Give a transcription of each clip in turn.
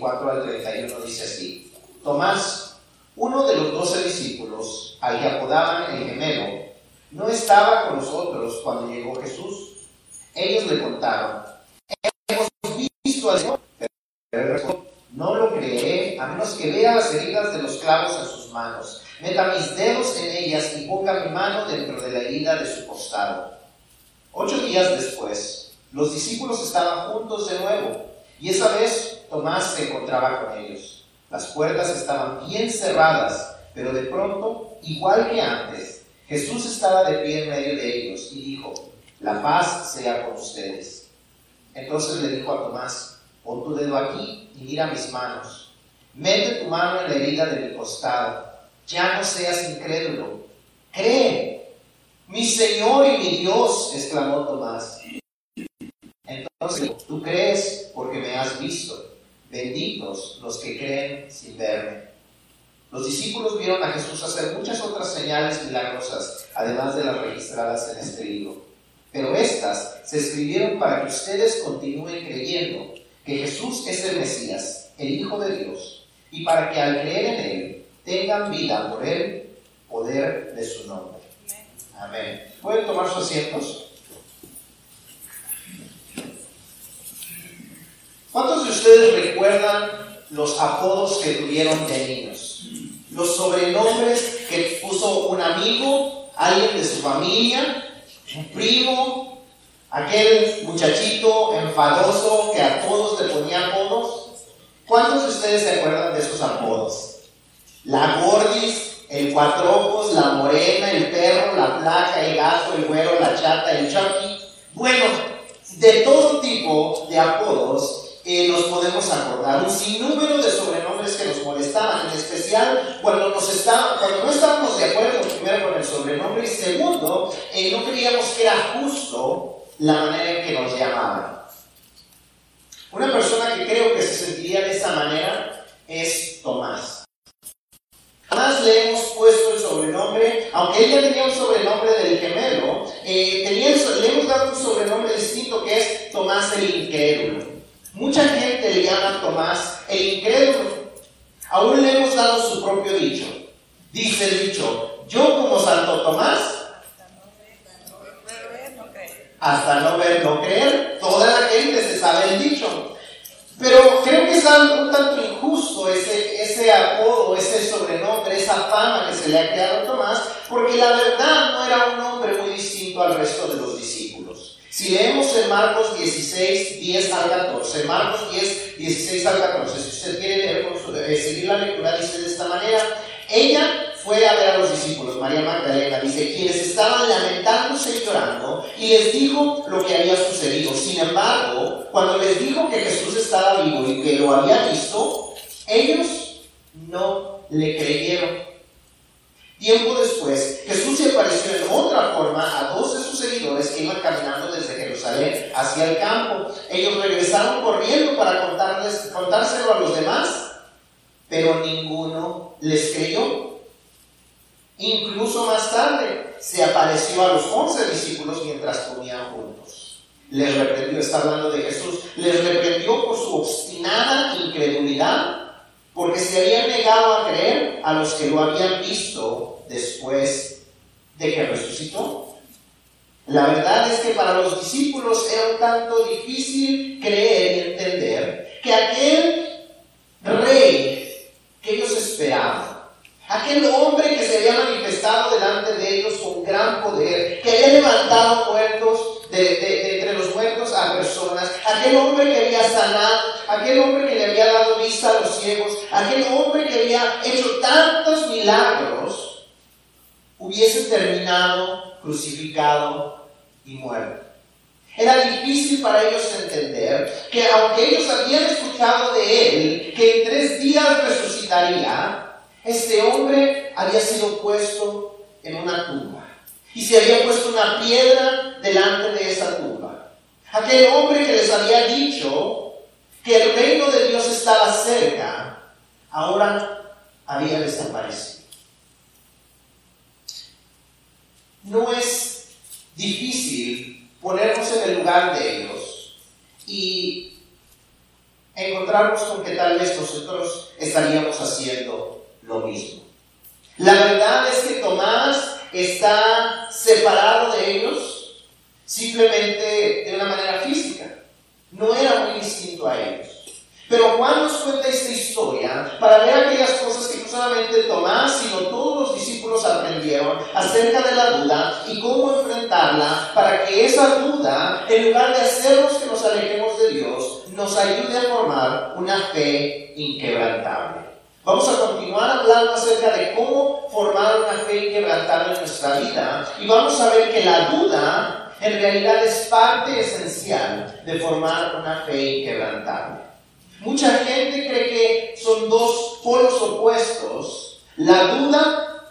20, 24 al 31 dice así. Tomás, uno de los doce discípulos, al que apodaban el gemelo, no estaba con nosotros cuando llegó Jesús. Ellos le contaron, hemos visto al Señor. No lo creeré a menos que vea las heridas de los clavos en sus manos, meta mis dedos en ellas y ponga mi mano dentro de la herida de su costado. Ocho días después, los discípulos estaban juntos de nuevo y esa vez Tomás se encontraba con ellos. Las puertas estaban bien cerradas, pero de pronto, igual que antes, Jesús estaba de pie en medio de ellos y dijo, la paz sea con ustedes. Entonces le dijo a Tomás, pon tu dedo aquí y mira mis manos. Mete tu mano en la herida de mi costado. Ya no seas incrédulo. Cree. Mi Señor y mi Dios, exclamó Tomás. Entonces, tú crees porque me has visto. Benditos los que creen sin verme. Los discípulos vieron a Jesús hacer muchas otras señales milagrosas, además de las registradas en este libro. Pero estas se escribieron para que ustedes continúen creyendo que Jesús es el Mesías, el Hijo de Dios, y para que al creer en Él tengan vida por Él, poder de su nombre. Amén. ¿Pueden tomar sus asientos? ¿Cuántos de ustedes recuerdan los apodos que tuvieron de niños? Los sobrenombres que puso un amigo, alguien de su familia, un primo, aquel muchachito enfadoso que a todos le ponía apodos. ¿Cuántos de ustedes se acuerdan de esos apodos? La gordis, el cuatro ojos, la morena, el perro, la placa, el gato, el güero, la chata, el chucky. Bueno, de todo tipo de apodos nos podemos acordar. Un sinnúmero de sobrenombres que nos molestaban, en especial cuando, nos está, cuando no estábamos de acuerdo primero con el sobrenombre y segundo, no creíamos que era justo la manera en que nos llamaban. Una persona que creo que se sentiría de esa manera es Tomás. Además le hemos puesto el sobrenombre, aunque ella tenía un sobrenombre del gemelo, eh, le hemos dado un sobrenombre distinto que es Tomás el Incrédulo. Mucha gente le llama Tomás el incrédulo. Aún le hemos dado su propio dicho. Dice el dicho, yo como Santo Tomás, hasta no ver, no creer, toda la gente se sabe el dicho. Pero creo que es un tanto injusto ese, ese apodo, ese sobrenombre, esa fama que se le ha creado a Tomás, porque la verdad no era un hombre muy distinto al resto de los discípulos. Si leemos en Marcos 16, 10 al 14, Marcos 10, 16 al 14, si usted quiere leer, eh, seguir la lectura, dice de esta manera, ella fue a ver a los discípulos, María Magdalena, dice, quienes estaban lamentándose y llorando, y les dijo lo que había sucedido. Sin embargo, cuando les dijo que Jesús estaba vivo y que lo había visto, ellos no le creyeron. Tiempo después, Jesús se apareció en otra forma a dos de sus seguidores que iban caminando desde Jerusalén hacia el campo. Ellos regresaron corriendo para contarles, contárselo a los demás, pero ninguno les creyó. Incluso más tarde se apareció a los once discípulos mientras comían juntos. Les reprendió, está hablando de Jesús, les reprendió por su obstinada incredulidad porque se habían negado a creer a los que lo habían visto después de que resucitó. La verdad es que para los discípulos era un tanto difícil creer y entender que aquel rey que ellos esperaban, aquel hombre que se había manifestado delante de ellos con gran poder, que había levantado muertos de, entre los muertos a personas, aquel hombre que había sanado, aquel hombre que le había dado vista a los ciegos, aquel hombre que había hecho tantos milagros, hubiese terminado crucificado y muerto. Era difícil para ellos entender que aunque ellos habían escuchado de él que en tres días resucitaría, este hombre había sido puesto en una tumba y se había puesto una piedra delante de esa tumba. Aquel hombre que les había dicho que el reino de Dios estaba cerca, ahora había desaparecido. No es difícil ponernos en el lugar de ellos y encontrarnos con que tal vez nosotros estaríamos haciendo lo mismo. La verdad es que Tomás está separado de ellos simplemente de una manera física. No era muy distinto a ellos. Pero Juan nos cuenta esta historia para ver aquellas cosas que no solamente Tomás, sino todos los discípulos aprendieron acerca de la duda y cómo enfrentarla para que esa duda, en lugar de hacernos que nos alejemos de Dios, nos ayude a formar una fe inquebrantable. Vamos a continuar hablando acerca de cómo formar una fe inquebrantable en nuestra vida y vamos a ver que la duda en realidad es parte esencial de formar una fe inquebrantable. Mucha gente cree que son dos polos opuestos, la duda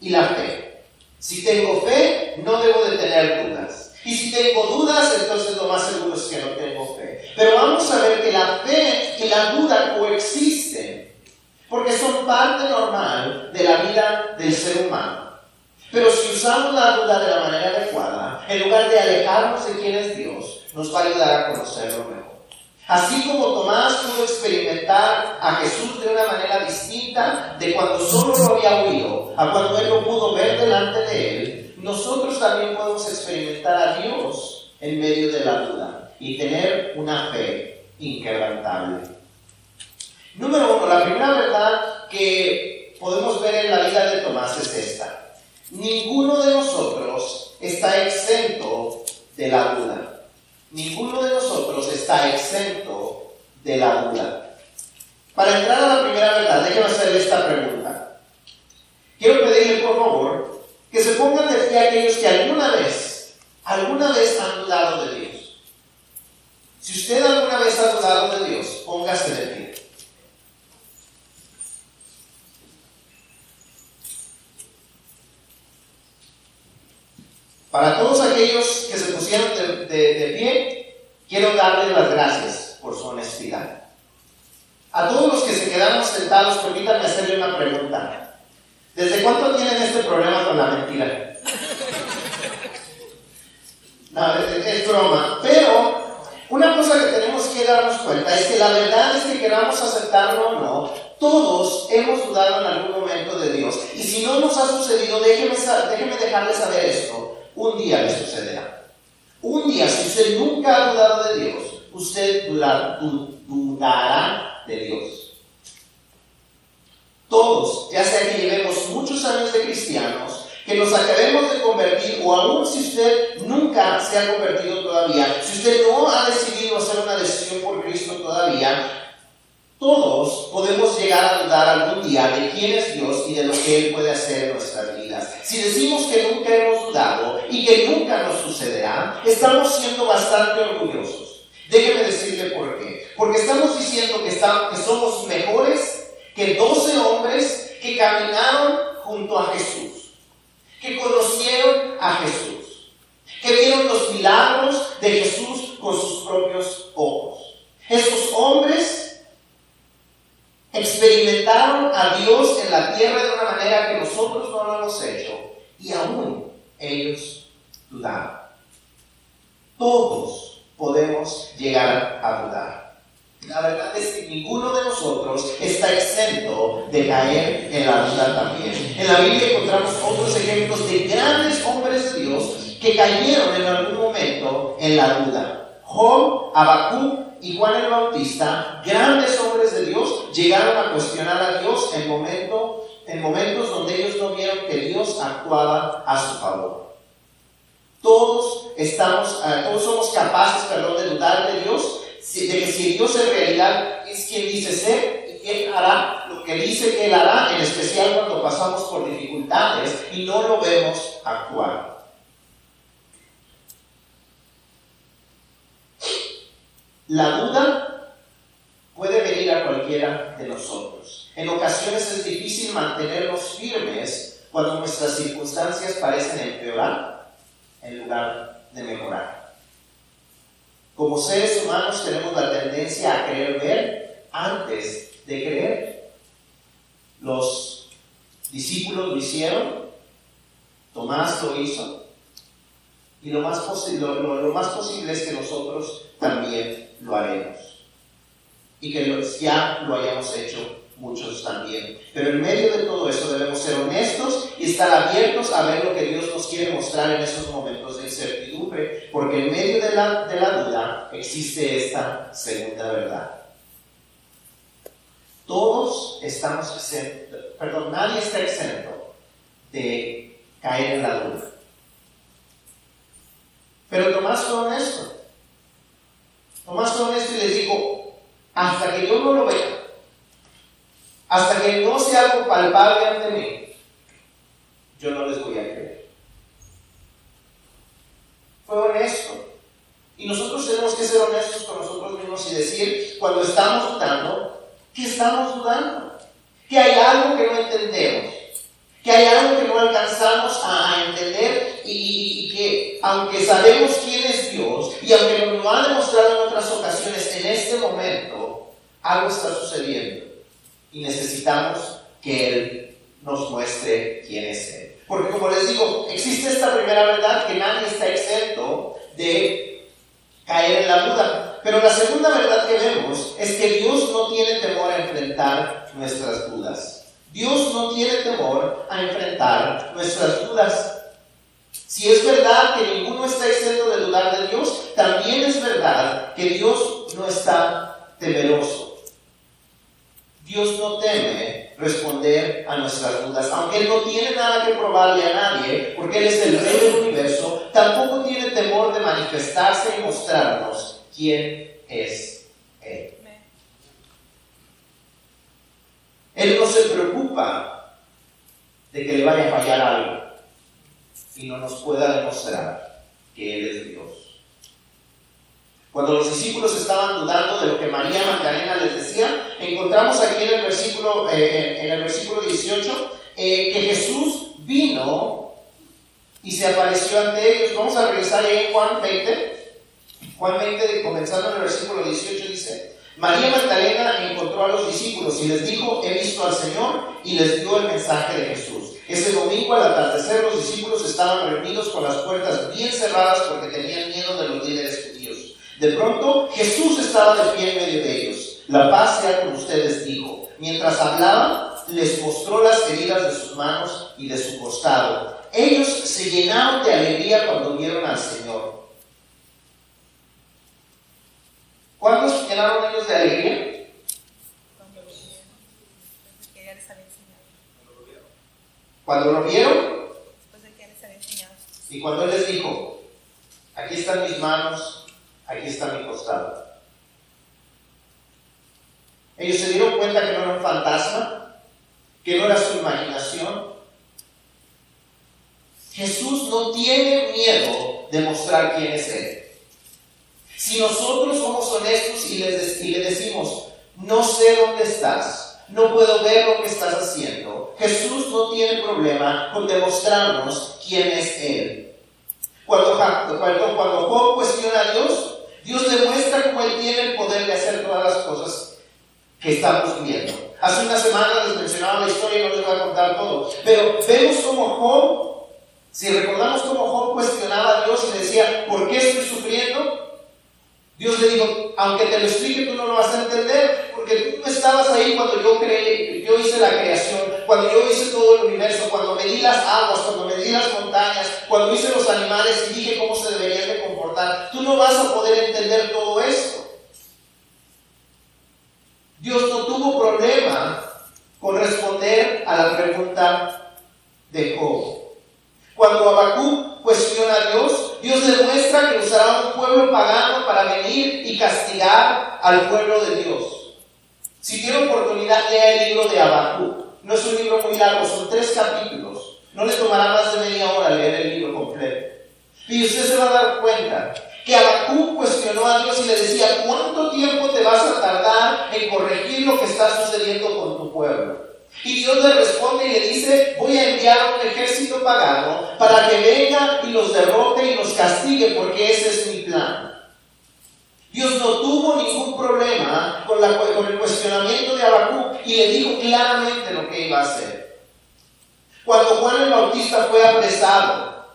y la fe. Si tengo fe, no debo de tener dudas. Y si tengo dudas, entonces lo más seguro es que no tengo fe. Pero vamos a ver que la fe y la duda coexisten, porque son parte normal de la vida del ser humano. Pero si usamos la duda de la manera adecuada, en lugar de alejarnos de quién es Dios, nos va a ayudar a conocerlo mejor. Así como Tomás pudo experimentar a Jesús de una manera distinta de cuando solo lo había oído a cuando él lo pudo ver delante de él, nosotros también podemos experimentar a Dios en medio de la duda y tener una fe inquebrantable. Número uno, la primera verdad que podemos ver en la vida de Tomás es esta. Ninguno de nosotros está exento de la duda. Ninguno de nosotros está exento de la duda. Para entrar a la primera verdad, déjenme hacerle esta pregunta. Quiero pedirle, por favor, que se pongan de pie aquellos que alguna vez, alguna vez han dudado de Dios. Si usted alguna vez ha dudado de Dios, póngase de pie. Para todos aquellos que se pusieron de, pie, quiero darles las gracias por su honestidad. A todos los que se quedaron sentados, permítanme hacerle una pregunta. ¿Desde cuánto tienen este problema con la mentira? No, es, broma. Pero una cosa que tenemos que darnos cuenta es que la verdad es que queramos aceptarlo o no, todos hemos dudado en algún momento de Dios. Y si no nos ha sucedido, déjenme, déjenme dejarles saber esto un día le sucederá. Un día, si usted nunca ha dudado de Dios, usted dudará de Dios. Todos, ya sea que llevemos muchos años de cristianos, que nos acabemos de convertir, o aún si usted nunca se ha convertido todavía, si usted no ha decidido hacer una decisión por Cristo todavía, todos podemos llegar a dudar algún día de quién es Dios y de lo que Él puede hacer en nuestras vidas. Si decimos que nunca hemos dudado y que nunca nos sucederá, estamos siendo bastante orgullosos. Déjeme decirle por qué. Porque estamos diciendo que, somos mejores que 12 hombres que caminaron junto a Jesús, que conocieron a Jesús, que vieron los milagros de Jesús con sus propios ojos. Esos hombres experimentaron a Dios en la tierra de una manera que nosotros no lo hemos hecho y aún ellos dudaron. Todos podemos llegar a dudar. La verdad es que ninguno de nosotros está exento de caer en la duda también. En la Biblia encontramos otros ejemplos de grandes hombres de Dios que cayeron en algún momento en la duda. Job, Abacú y Juan el Bautista, grandes hombres de Dios, llegaron a cuestionar a Dios en, en momentos donde ellos no vieron que Dios actuaba a su favor. Todos estamos, eh, todos somos capaces, perdón, de dudar de Dios, de que si Dios en realidad es quien dice ser y Él hará lo que dice que Él hará, en especial cuando pasamos por dificultades y no lo vemos actuar. La duda puede venir a cualquiera de nosotros. En ocasiones es difícil mantenernos firmes cuando nuestras circunstancias parecen empeorar en lugar de mejorar. Como seres humanos tenemos la tendencia a querer ver antes de creer. Los discípulos lo hicieron, Tomás lo hizo, y lo más, lo más posible es que nosotros también lo haremos. y que ya lo hayamos hecho muchos también. Pero en medio de todo eso debemos ser honestos y estar abiertos a ver lo que Dios nos quiere mostrar en esos momentos de incertidumbre, porque en medio de la, de la duda existe esta segunda verdad. Todos estamos exentos, perdón, nadie está exento de caer en la duda. Pero Tomás fue honesto. Tomás fue honesto y les dijo, hasta que yo no lo vea, hasta que no sea algo palpable ante mí, yo no les voy a creer. Fue honesto. Y nosotros tenemos que ser honestos con nosotros mismos y decir, cuando estamos dudando, que estamos dudando, que hay algo que no entendemos, que hay algo que no alcanzamos a, entender y, que aunque sabemos quién es Dios y aunque nos lo ha demostrado en otras ocasiones, en este momento algo está sucediendo y necesitamos que Él nos muestre quién es Él. Porque como les digo, existe esta primera verdad que nadie está exento de caer en la duda. Pero la segunda verdad que vemos es que Dios no tiene temor a enfrentar nuestras dudas. Dios no tiene temor a enfrentar nuestras dudas. Si es verdad que ninguno está exento de dudar de Dios, también es verdad que Dios no está temeroso. Dios no teme responder a nuestras dudas, aunque Él no tiene nada que probarle a nadie, porque Él es el rey del universo, tampoco tiene temor de manifestarse y mostrarnos quién es Él. Él no se preocupa de que le vaya a fallar algo y no nos pueda demostrar que Él es Dios. Cuando los discípulos estaban dudando de lo que María Magdalena les decía, encontramos aquí en el versículo, eh, en el versículo 18 eh, que Jesús vino y se apareció ante ellos. Vamos a regresar ahí en Juan 20. Juan 20, comenzando en el versículo 18, dice, María Magdalena encontró a los discípulos y les dijo, he visto al Señor y les dio el mensaje de Jesús. Ese domingo al atardecer los discípulos estaban reunidos con las puertas bien cerradas porque tenían miedo de los líderes de pronto Jesús estaba de pie en medio de ellos. La paz sea con ustedes, dijo. Mientras hablaba, les mostró las heridas de sus manos y de su costado. Ellos se llenaron de alegría cuando vieron al Señor. ¿Cuántos se llenaron ellos de alegría? Cuando lo vieron. Y cuando Él les dijo, aquí están mis manos, aquí está mi costado. Ellos se dieron cuenta que no era un fantasma, que no era su imaginación. Jesús no tiene miedo de mostrar quién es Él. Si nosotros somos honestos y le, y le decimos, no sé dónde estás, no puedo ver lo que estás haciendo, Jesús no tiene problema con demostrarnos quién es Él. Cuando, cuando, cuando Job cuestiona a Dios, Dios demuestra cómo Él tiene el poder de hacer todas las cosas que estamos viendo. Hace una semana les mencionaba la historia y no les voy a contar todo. Pero vemos cómo Job, si recordamos cómo Job cuestionaba a Dios y decía, ¿por qué estoy sufriendo? Dios le dijo, aunque te lo explique, tú no lo vas a entender, porque tú no estabas ahí cuando yo creé, yo hice la creación, cuando yo hice todo el universo, cuando medí las aguas, cuando medí las montañas, cuando hice los animales y dije cómo se deberían de comportar. Tú no vas a poder entender todo esto. Dios no tuvo problema con responder a la pregunta de Job. Cuando Abacú cuestiona a Dios, Dios demuestra que usará un pueblo pagano para venir y castigar al pueblo de Dios. Si tiene oportunidad, lea el libro de Abacú. No es un libro muy largo, son tres capítulos. No le tomará más de media hora leer el libro completo. Y usted se va a dar cuenta que Abacú cuestionó a Dios y le decía, ¿cuánto tiempo te vas a tardar en corregir lo que está sucediendo con tu pueblo? Y Dios le responde y le dice, voy a enviar un ejército pagano para que venga y los derrote y los castigue, porque ese es mi plan. Dios no tuvo ningún problema con, el cuestionamiento de Abacú y le dijo claramente lo que iba a hacer. Cuando Juan el Bautista fue apresado,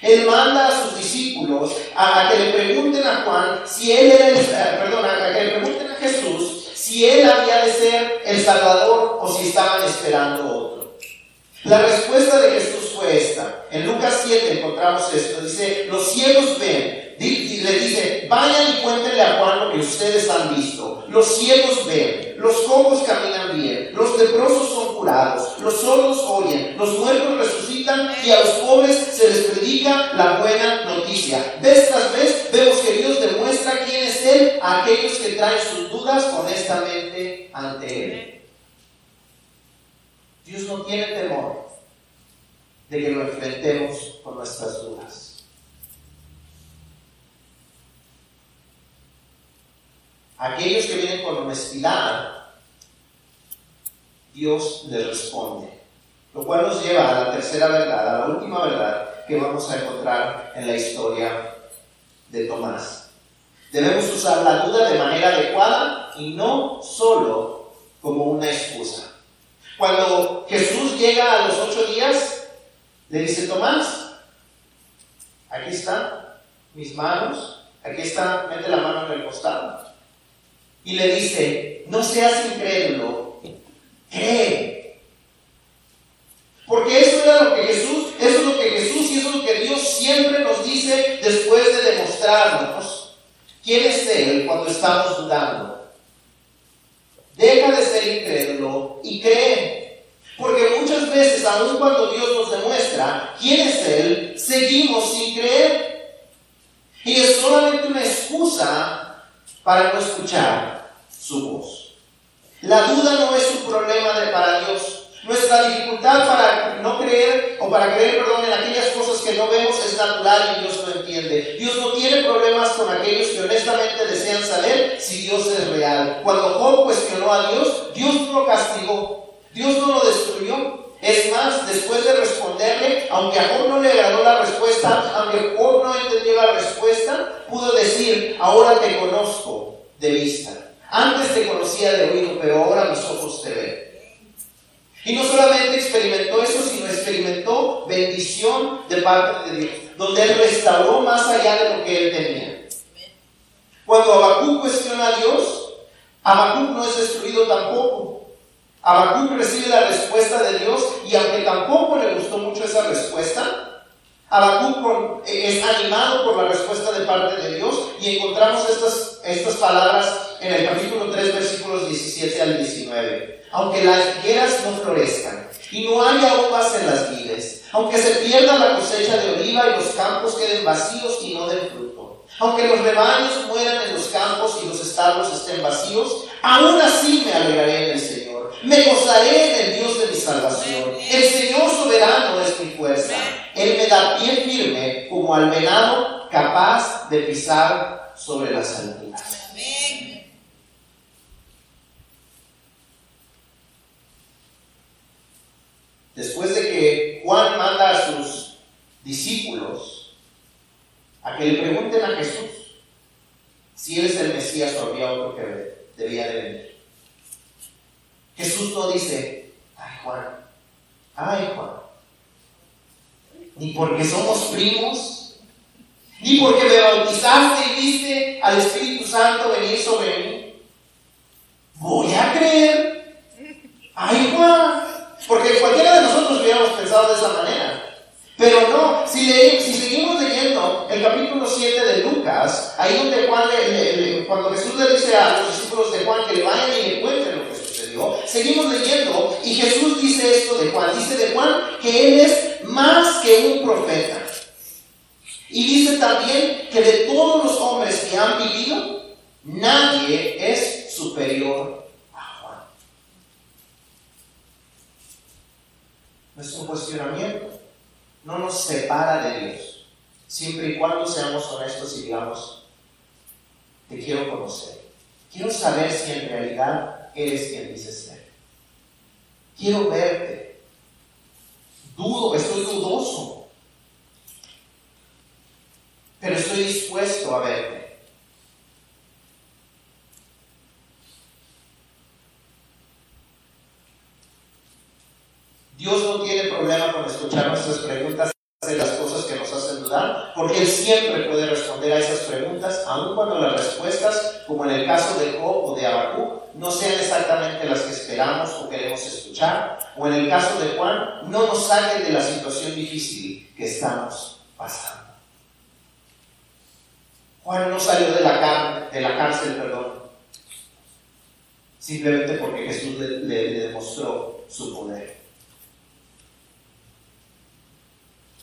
él manda a sus discípulos a, que le pregunten a Juan si él era el, eh, perdón, a que le pregunten a Jesús si él había de ser el Salvador o si estaban esperando otro. La respuesta de Jesús fue esta. En Lucas 7 encontramos esto. Dice, los ciegos ven, y le dice, vayan y cuéntenle a Juan lo que ustedes han visto. Los ciegos ven, los cojos caminan bien, los leprosos son curados, los sordos oyen, los muertos resucitan y a los pobres se les predica la buena noticia. Vez tras vez vemos que Dios demuestra quién es Él a aquellos que traen sus dudas honestamente ante Él. Dios no tiene temor de que lo enfrentemos con nuestras dudas. Aquellos que vienen con honestidad, Dios les responde. Lo cual nos lleva a la tercera verdad, a la última verdad que vamos a encontrar en la historia de Tomás. Debemos usar la duda de manera adecuada y no solo como una excusa. Cuando Jesús llega a los ocho días, le dice, Tomás, aquí están mis manos, aquí está, mete la mano en el costado y le dice, no seas incrédulo, cree. Porque eso era lo que Jesús, eso es lo que Jesús y eso es lo que Dios siempre nos dice después de demostrarnos quién es Él cuando estamos dudando. Deja de ser incrédulo y cree. Porque muchas veces, aun cuando Dios nos demuestra quién es Él, seguimos sin creer. Y es solamente una excusa para no escuchar su voz. La duda no es un problema de, para Dios. Nuestra dificultad para no creer o para creer, perdón, en aquellas cosas que no vemos es natural y Dios lo entiende. Dios no tiene problemas con aquellos que honestamente desean saber si Dios es real. Cuando Job cuestionó a Dios, Dios no lo castigó, Dios no lo destruyó. Es más, después de responderle, aunque a no le agradó la respuesta, aunque Job no entendió la respuesta, pudo decir, ahora te conozco de vista. Antes te conocía de oído, pero ahora mis ojos te ven. Y no solamente experimentó eso, sino experimentó bendición de parte de Dios, donde Él restauró más allá de lo que Él tenía. Cuando Habacuc cuestiona a Dios, Habacuc no es destruido tampoco. Habacuc recibe la respuesta de Dios y aunque tampoco le gustó mucho esa respuesta, Habacuc es animado por la respuesta de parte de Dios y encontramos estas, estas palabras en el capítulo 3, versículos 17 al 19. Aunque las higueras no florezcan y no haya uvas en las vides, aunque se pierda la cosecha de oliva y los campos queden vacíos y no den fruto, aunque los rebaños mueran en los campos y los establos estén vacíos, aún así me alegraré en el Señor. Me gozaré en el Dios de mi salvación. El Señor soberano es mi fuerza. Él me da pie firme como al venado capaz de pisar sobre las alturas. después de que Juan manda a sus discípulos a que le pregunten a Jesús si él es el Mesías o había otro que debía de venir. Jesús no dice, ay Juan, ay Juan, ni porque somos primos, ni porque me bautizaste y viste al Espíritu Santo venir sobre mí. Voy a creer. Ay Juan, porque cualquiera de nosotros hubiéramos pensado de esa manera. Pero no, si, si seguimos leyendo el capítulo 7 de Lucas, ahí donde Juan cuando Jesús le dice a los discípulos de Juan que le vayan y le cuenten seguimos leyendo y Jesús dice esto de Juan, dice de Juan que él es más que un profeta. Y dice también que de todos los hombres que han vivido, nadie es superior Nuestro cuestionamiento no nos separa de Dios, siempre y cuando seamos honestos y digamos, te quiero conocer. Quiero saber si en realidad eres quien dices ser. Quiero verte. Dudo, estoy dudoso. Pero estoy dispuesto a verte. Dios no tiene problema con escuchar nuestras preguntas de las cosas que nos hacen dudar, porque Él siempre puede responder a esas preguntas, aun cuando las respuestas, como en el caso de Job o de Abacú, no sean exactamente las que esperamos o queremos escuchar, o en el caso de Juan, no nos saquen de la situación difícil que estamos pasando. Juan no salió de la, de la cárcel, perdón, simplemente porque Jesús le demostró su poder.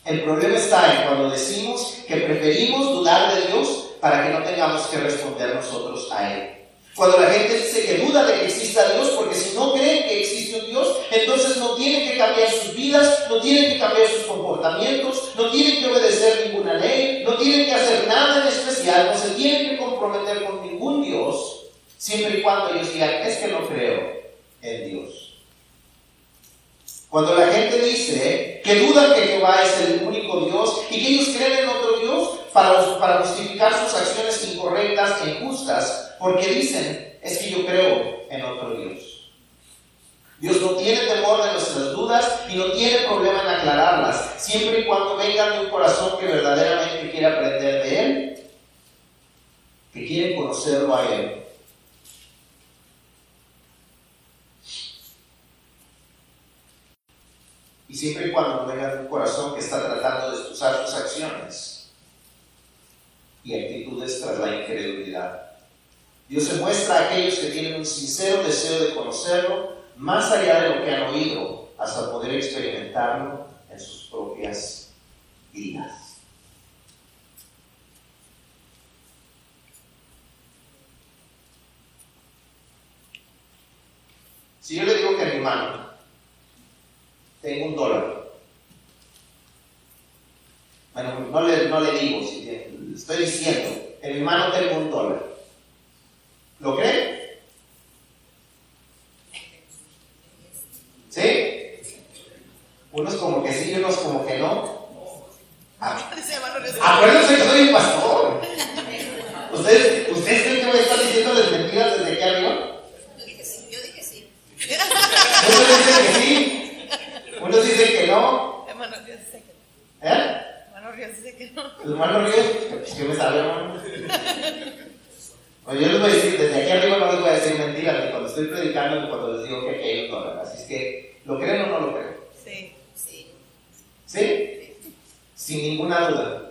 El problema está en cuando decimos que preferimos dudar de Dios para que no tengamos que responder nosotros a Él. Cuando la gente dice que duda de que exista Dios, porque si no creen que existe un Dios, entonces no tienen que cambiar sus vidas, no tienen que cambiar sus comportamientos, no tienen que obedecer ninguna ley, no tienen que hacer nada en especial, no se tienen que comprometer con ningún Dios, siempre y cuando ellos digan, es que no creo en Dios. Cuando la gente dice que dudan que Jehová es el único Dios y que ellos creen en otro Dios para, justificar sus acciones incorrectas e injustas, porque dicen, es que yo creo en otro Dios. Dios no tiene temor de nuestras dudas y no tiene problema en aclararlas, siempre y cuando vengan de un corazón que verdaderamente quiere aprender de Él, que quiere conocerlo a Él y siempre y cuando venga un corazón que está tratando de excusar sus acciones y actitudes tras la incredulidad. Dios se muestra a aquellos que tienen un sincero deseo de conocerlo, más allá de lo que han oído, hasta poder experimentarlo en sus propias vidas. Si yo le digo que mi hermano tengo un dólar. Bueno, no le, no le digo, estoy diciendo, en mi mano tengo un dólar. ¿Lo cree? ¿Sí? Unos como que sí y unos como que no. Acuérdense que soy un pastor. ¿Ustedes, ¿Ustedes creen que voy a estar diciendo las mentiras desde aquí arriba? Yo dije sí, yo dije sí. ¿Ustedes dicen que sí? Unos dicen que no. Hermano Ríos dice que no. ¿Eh? Hermano Ríos dice que no. ¿El hermano Ríos? Pues que me sabe, hermano. Bueno, yo les voy a decir, desde aquí arriba no les voy a decir mentiras, cuando estoy predicando, cuando les digo que aquí hay un dólar. Así es que, ¿lo creen o no lo creen? Sí, sí. ¿Sí? Sin ninguna duda.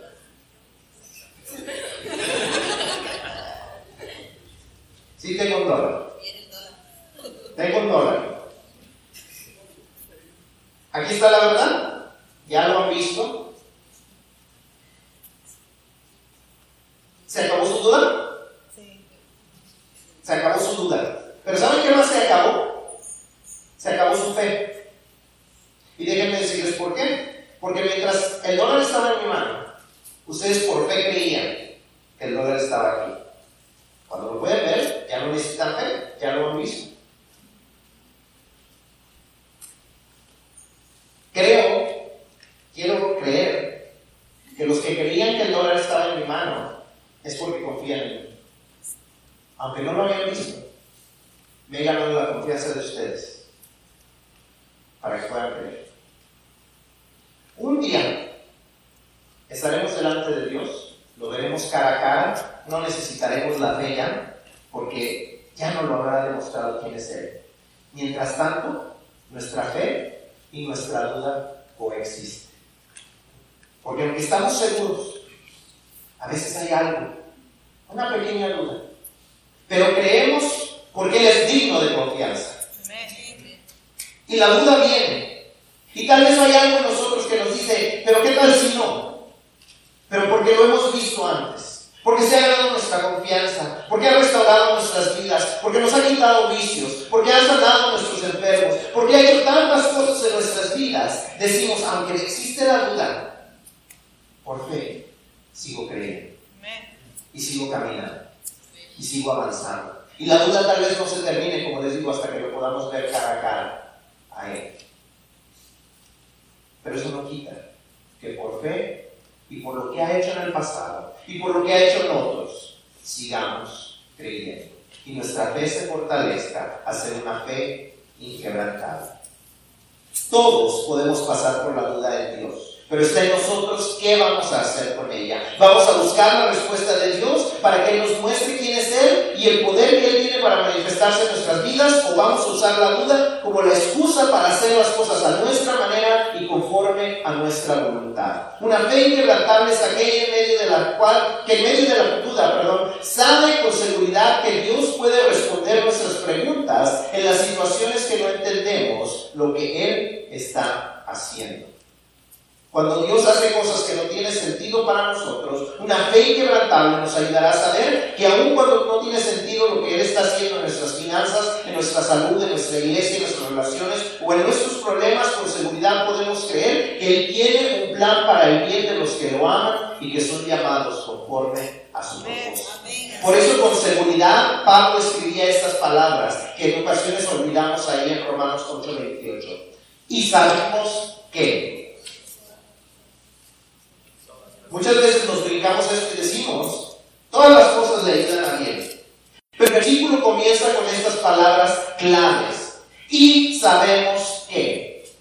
Sí tengo un dólar. Tengo un dólar. Aquí está la verdad. ¿Ya lo han visto? ¿Se acabó su duda? Sí. Se acabó su duda. Pero ¿saben qué más se acabó? Se acabó su fe. Y déjenme decirles por qué. Porque mientras el dólar estaba en mi mano, ustedes por fe creían que el dólar estaba aquí. Cuando lo pueden ver, ya no necesitan fe, ya lo han visto. Creo, quiero creer, que los que creían que el dólar estaba en mi mano es porque confían en mí. Aunque no lo habían visto, me he ganado la confianza de ustedes para que puedan creer. Un día estaremos delante de Dios, lo veremos cara a cara, no necesitaremos la fe porque ya no lo habrá demostrado quién es Él. Mientras tanto, nuestra fe y nuestra duda coexiste. Porque aunque estamos seguros, a veces hay algo, una pequeña duda. Pero creemos porque Él es digno de confianza. Y la duda viene. Y tal vez hay algo en nosotros que nos dice, pero ¿qué tal si no? Pero porque lo hemos visto antes porque se ha ganado nuestra confianza, porque ha restaurado nuestras vidas, porque nos ha quitado vicios, porque ha sanado nuestros enfermos, porque ha hecho tantas cosas en nuestras vidas, decimos, aunque existe la duda, por fe sigo creyendo y sigo caminando y sigo avanzando. Y la duda tal vez no se termine, como les digo, hasta que lo podamos ver cara a cara a Él. Pero eso no quita que por fe y por lo que ha hecho en el pasado y por lo que ha hecho en otros, sigamos creyendo. Y nuestra fe se fortalezca a ser una fe inquebrantable. Todos podemos pasar por la duda de Dios, Pero está en nosotros qué vamos a hacer con ella. Vamos a buscar la respuesta de Dios para que Él nos muestre quién es Él y el poder que Él tiene para manifestarse en nuestras vidas o vamos a usar la duda como la excusa para hacer las cosas a nuestra manera y conforme a nuestra voluntad. Una fe inquebrantable es aquella en medio de la cual, que en medio de la duda, perdón, sabe con seguridad que Dios puede responder nuestras preguntas en las situaciones que no entendemos lo que Él está haciendo. Cuando Dios hace cosas que no tienen sentido para nosotros, una fe inquebrantable nos ayudará a saber que aun cuando no tiene sentido lo que Él está haciendo en nuestras finanzas, en nuestra salud, en nuestra iglesia, en nuestras relaciones o en nuestros problemas, con seguridad podemos creer que Él tiene un plan para el bien de los que lo aman y que son llamados conforme a su propósito. Por eso con seguridad Pablo escribía estas palabras que en ocasiones olvidamos ahí en Romanos 8:28. Y sabemos que Muchas veces nos brincamos esto y decimos, todas las cosas le ayudan a bien. Pero el versículo comienza con estas palabras claves. Y sabemos que,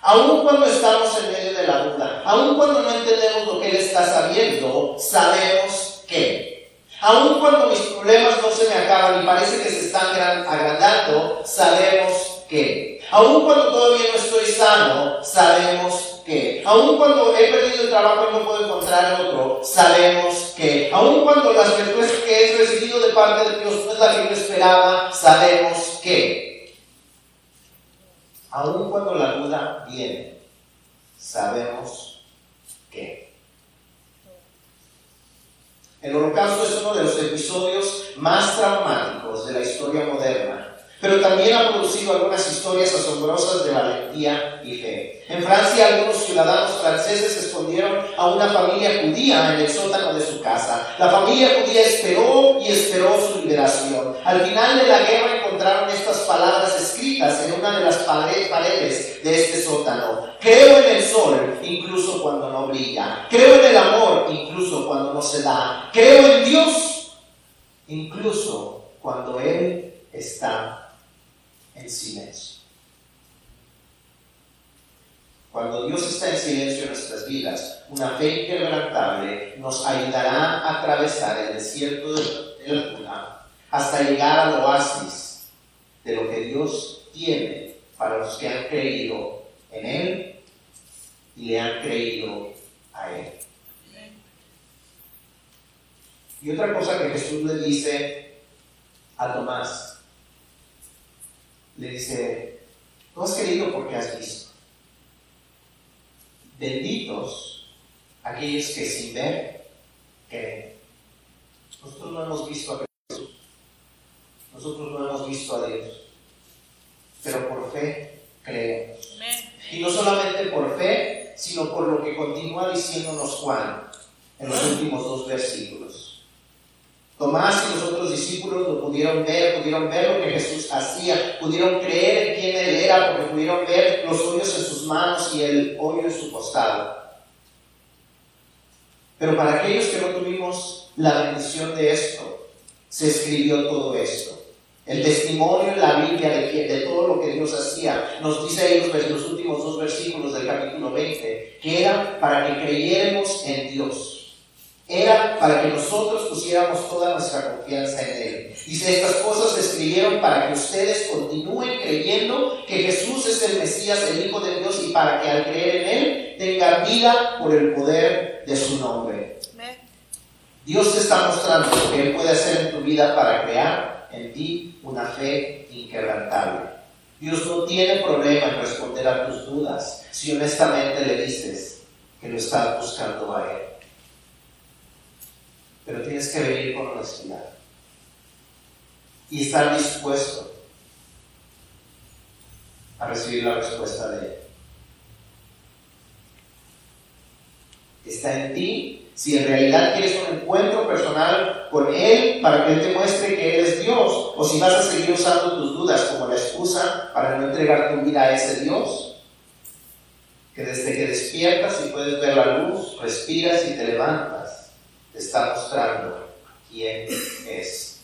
aun cuando estamos en medio de la duda, aun cuando no entendemos lo que Él está sabiendo, sabemos que, aun cuando mis problemas no se me acaban y parece que se están agrandando, sabemos que, aun cuando todavía no estoy sano, sabemos que, aun cuando he perdido el trabajo y no puedo encontrar otro, sabemos que, aun cuando las respuestas que he recibido de parte de Dios no es la que yo esperaba, sabemos que, aun cuando la duda viene, sabemos que. El holocausto es uno de los episodios más traumáticos de la historia moderna pero también ha producido algunas historias asombrosas de valentía y fe. En Francia, algunos ciudadanos franceses escondieron a una familia judía en el sótano de su casa. La familia judía esperó y esperó su liberación. Al final de la guerra encontraron estas palabras escritas en una de las paredes de este sótano. Creo en el sol, incluso cuando no brilla. Creo en el amor, incluso cuando no se da. Creo en Dios, incluso cuando Él está en silencio. Cuando Dios está en silencio en nuestras vidas, una fe inquebrantable nos ayudará a atravesar el desierto de la duda hasta llegar al oasis de lo que Dios tiene para los que han creído en Él y le han creído a Él. Y otra cosa que Jesús le dice a Tomás, le dice, tú has creído porque has visto. Benditos aquellos que sin ver creen. Nosotros no hemos visto a Jesús. Nosotros no hemos visto a Dios. Pero por fe creemos. Y no solamente por fe, sino por lo que continúa diciéndonos Juan en los últimos dos versículos. Tomás y los otros discípulos lo pudieron ver, pudieron ver lo que Jesús hacía, pudieron creer en quién Él era, porque pudieron ver los hoyos en sus manos y el hoyo en su costado. Pero para aquellos que no tuvimos la bendición de esto, se escribió todo esto. El testimonio en la Biblia de, todo lo que Dios hacía, nos dice ahí los, los últimos dos versículos del capítulo 20, que era para que creyéramos en Dios era para que nosotros pusiéramos toda nuestra confianza en Él. Dice, estas cosas se escribieron para que ustedes continúen creyendo que Jesús es el Mesías, el Hijo de Dios, y para que al creer en Él tengan vida por el poder de su nombre. Dios te está mostrando lo que Él puede hacer en tu vida para crear en ti una fe inquebrantable. Dios no tiene problema en responder a tus dudas si honestamente le dices que lo estás buscando a Él pero tienes que venir con honestidad y estar dispuesto a recibir la respuesta de Él. Está en ti si en realidad quieres un encuentro personal con Él para que Él te muestre que Él es Dios, o si vas a seguir usando tus dudas como la excusa para no entregar tu vida a ese Dios, que desde que despiertas y puedes ver la luz, respiras y te levantas está mostrando quién es.